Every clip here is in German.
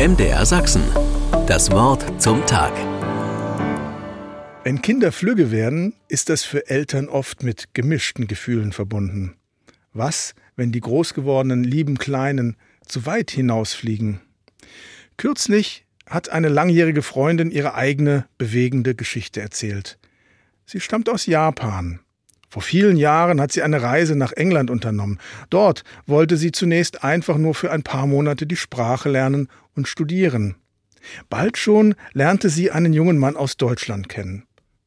MDR Sachsen. Das Wort zum Tag. Wenn Kinder flügge werden, ist das für Eltern oft mit gemischten Gefühlen verbunden. Was, wenn die groß gewordenen lieben Kleinen zu weit hinausfliegen? Kürzlich hat eine langjährige Freundin ihre eigene bewegende Geschichte erzählt. Sie stammt aus Japan. Vor vielen Jahren hat sie eine Reise nach England unternommen. Dort wollte sie zunächst einfach nur für ein paar Monate die Sprache lernen und studieren. Bald schon lernte sie einen jungen Mann aus Deutschland kennen.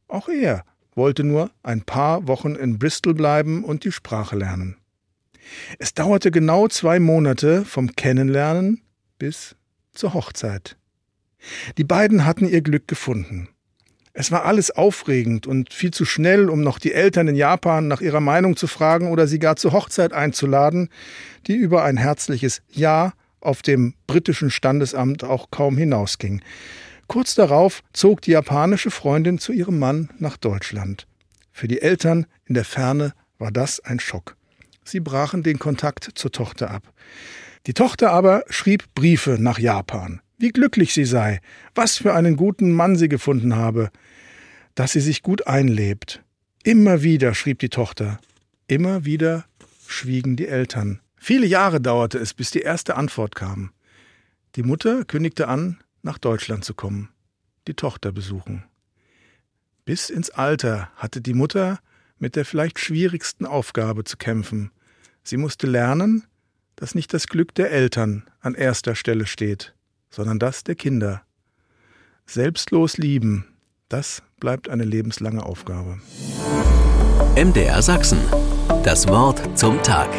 Auch er wollte nur ein paar Wochen in Bristol bleiben und die Sprache lernen. Es dauerte genau zwei Monate vom Kennenlernen bis zur Hochzeit. Die beiden hatten ihr Glück gefunden. Es war alles aufregend und viel zu schnell, um noch die Eltern in Japan nach ihrer Meinung zu fragen oder sie gar zur Hochzeit einzuladen, die über ein herzliches Ja auf dem britischen Standesamt auch kaum hinausging. Kurz darauf zog die japanische Freundin zu ihrem Mann nach Deutschland. Für die Eltern in der Ferne war das ein Schock. Sie brachen den Kontakt zur Tochter ab. Die Tochter aber schrieb Briefe nach Japan wie glücklich sie sei, was für einen guten Mann sie gefunden habe, dass sie sich gut einlebt. Immer wieder, schrieb die Tochter, immer wieder schwiegen die Eltern. Viele Jahre dauerte es, bis die erste Antwort kam. Die Mutter kündigte an, nach Deutschland zu kommen, die Tochter besuchen. Bis ins Alter hatte die Mutter mit der vielleicht schwierigsten Aufgabe zu kämpfen. Sie musste lernen, dass nicht das Glück der Eltern an erster Stelle steht, sondern das der Kinder. Selbstlos lieben, das bleibt eine lebenslange Aufgabe. MDR Sachsen. Das Wort zum Tag.